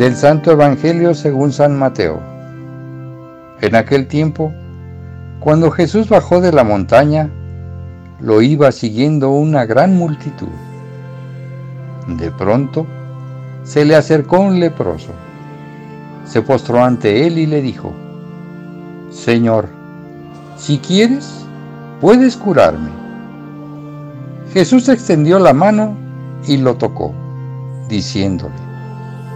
Del Santo Evangelio según San Mateo. En aquel tiempo, cuando Jesús bajó de la montaña, lo iba siguiendo una gran multitud. De pronto, se le acercó un leproso. Se postró ante él y le dijo, Señor, si quieres, puedes curarme. Jesús extendió la mano y lo tocó, diciéndole,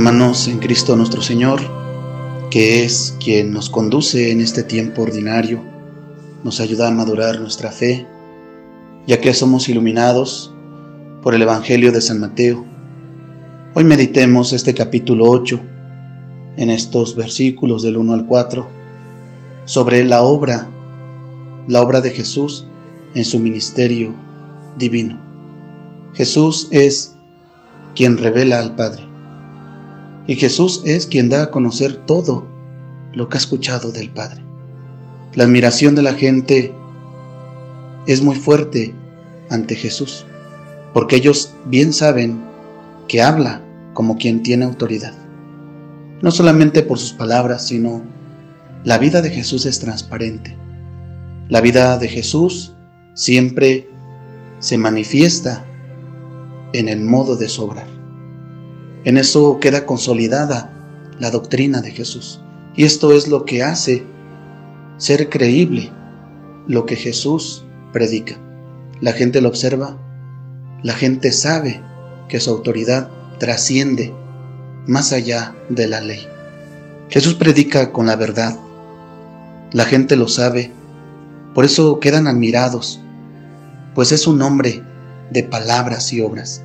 Hermanos en Cristo nuestro Señor, que es quien nos conduce en este tiempo ordinario, nos ayuda a madurar nuestra fe, ya que somos iluminados por el Evangelio de San Mateo. Hoy meditemos este capítulo 8, en estos versículos del 1 al 4, sobre la obra, la obra de Jesús en su ministerio divino. Jesús es quien revela al Padre. Y Jesús es quien da a conocer todo lo que ha escuchado del Padre. La admiración de la gente es muy fuerte ante Jesús, porque ellos bien saben que habla como quien tiene autoridad. No solamente por sus palabras, sino la vida de Jesús es transparente. La vida de Jesús siempre se manifiesta en el modo de sobrar. En eso queda consolidada la doctrina de Jesús. Y esto es lo que hace ser creíble lo que Jesús predica. La gente lo observa, la gente sabe que su autoridad trasciende más allá de la ley. Jesús predica con la verdad, la gente lo sabe, por eso quedan admirados, pues es un hombre de palabras y obras.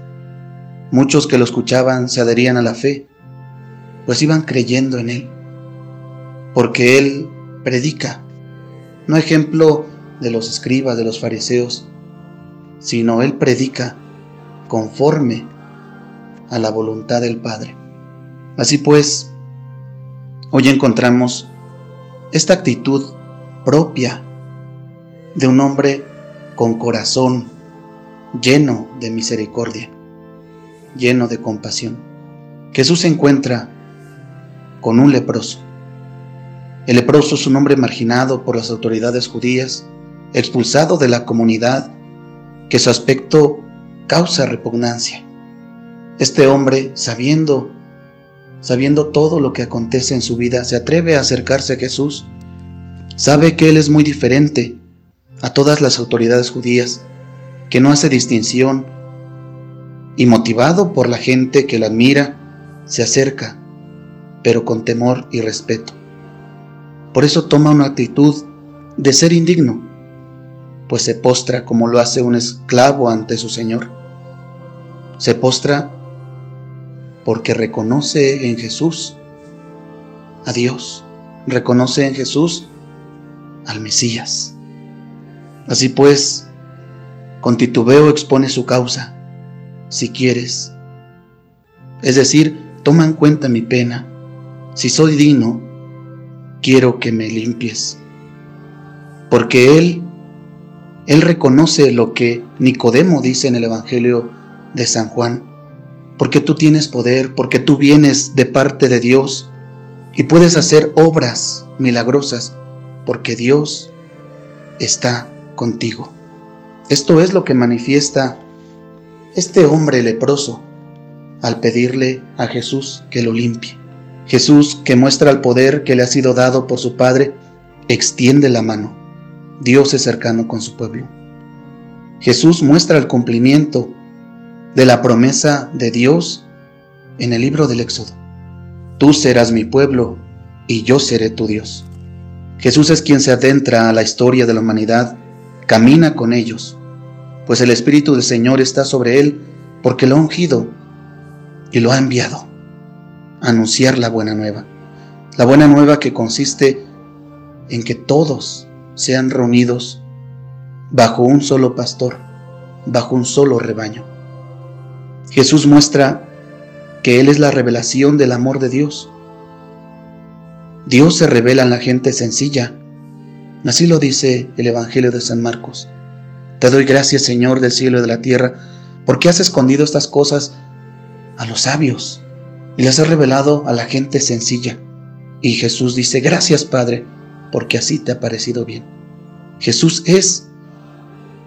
Muchos que lo escuchaban se adherían a la fe, pues iban creyendo en Él, porque Él predica, no ejemplo de los escribas, de los fariseos, sino Él predica conforme a la voluntad del Padre. Así pues, hoy encontramos esta actitud propia de un hombre con corazón lleno de misericordia lleno de compasión. Jesús se encuentra con un leproso. El leproso es un hombre marginado por las autoridades judías, expulsado de la comunidad, que su aspecto causa repugnancia. Este hombre, sabiendo, sabiendo todo lo que acontece en su vida, se atreve a acercarse a Jesús. Sabe que Él es muy diferente a todas las autoridades judías, que no hace distinción y motivado por la gente que la admira, se acerca, pero con temor y respeto. Por eso toma una actitud de ser indigno, pues se postra como lo hace un esclavo ante su Señor. Se postra porque reconoce en Jesús a Dios, reconoce en Jesús al Mesías. Así pues, con titubeo expone su causa si quieres. Es decir, toma en cuenta mi pena. Si soy digno, quiero que me limpies. Porque Él, Él reconoce lo que Nicodemo dice en el Evangelio de San Juan. Porque tú tienes poder, porque tú vienes de parte de Dios y puedes hacer obras milagrosas, porque Dios está contigo. Esto es lo que manifiesta este hombre leproso al pedirle a Jesús que lo limpie. Jesús, que muestra el poder que le ha sido dado por su Padre, extiende la mano. Dios es cercano con su pueblo. Jesús muestra el cumplimiento de la promesa de Dios en el libro del Éxodo. Tú serás mi pueblo y yo seré tu Dios. Jesús es quien se adentra a la historia de la humanidad, camina con ellos, pues el Espíritu del Señor está sobre él, porque lo ha ungido y lo ha enviado a anunciar la buena nueva. La buena nueva que consiste en que todos sean reunidos bajo un solo pastor, bajo un solo rebaño. Jesús muestra que Él es la revelación del amor de Dios. Dios se revela en la gente sencilla. Así lo dice el Evangelio de San Marcos. Te doy gracias, Señor del cielo y de la tierra, porque has escondido estas cosas a los sabios y las has revelado a la gente sencilla. Y Jesús dice, gracias Padre, porque así te ha parecido bien. Jesús es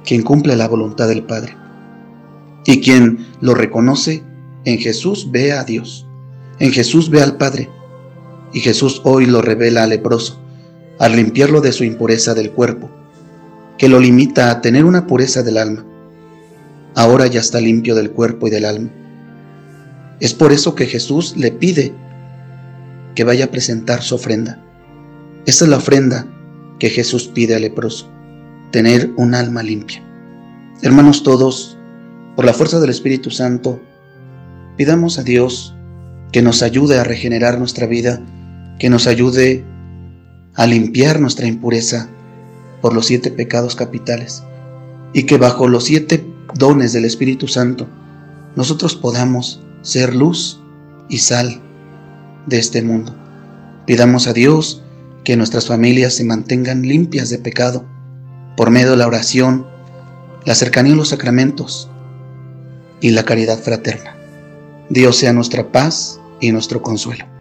quien cumple la voluntad del Padre. Y quien lo reconoce, en Jesús ve a Dios. En Jesús ve al Padre. Y Jesús hoy lo revela al leproso, al limpiarlo de su impureza del cuerpo, que lo limita a tener una pureza del alma. Ahora ya está limpio del cuerpo y del alma. Es por eso que Jesús le pide que vaya a presentar su ofrenda. Esa es la ofrenda que Jesús pide al leproso, tener un alma limpia. Hermanos todos, por la fuerza del Espíritu Santo, pidamos a Dios que nos ayude a regenerar nuestra vida, que nos ayude a limpiar nuestra impureza por los siete pecados capitales y que bajo los siete dones del Espíritu Santo nosotros podamos ser luz y sal de este mundo. Pidamos a Dios que nuestras familias se mantengan limpias de pecado por medio de la oración, la cercanía a los sacramentos y la caridad fraterna. Dios sea nuestra paz y nuestro consuelo.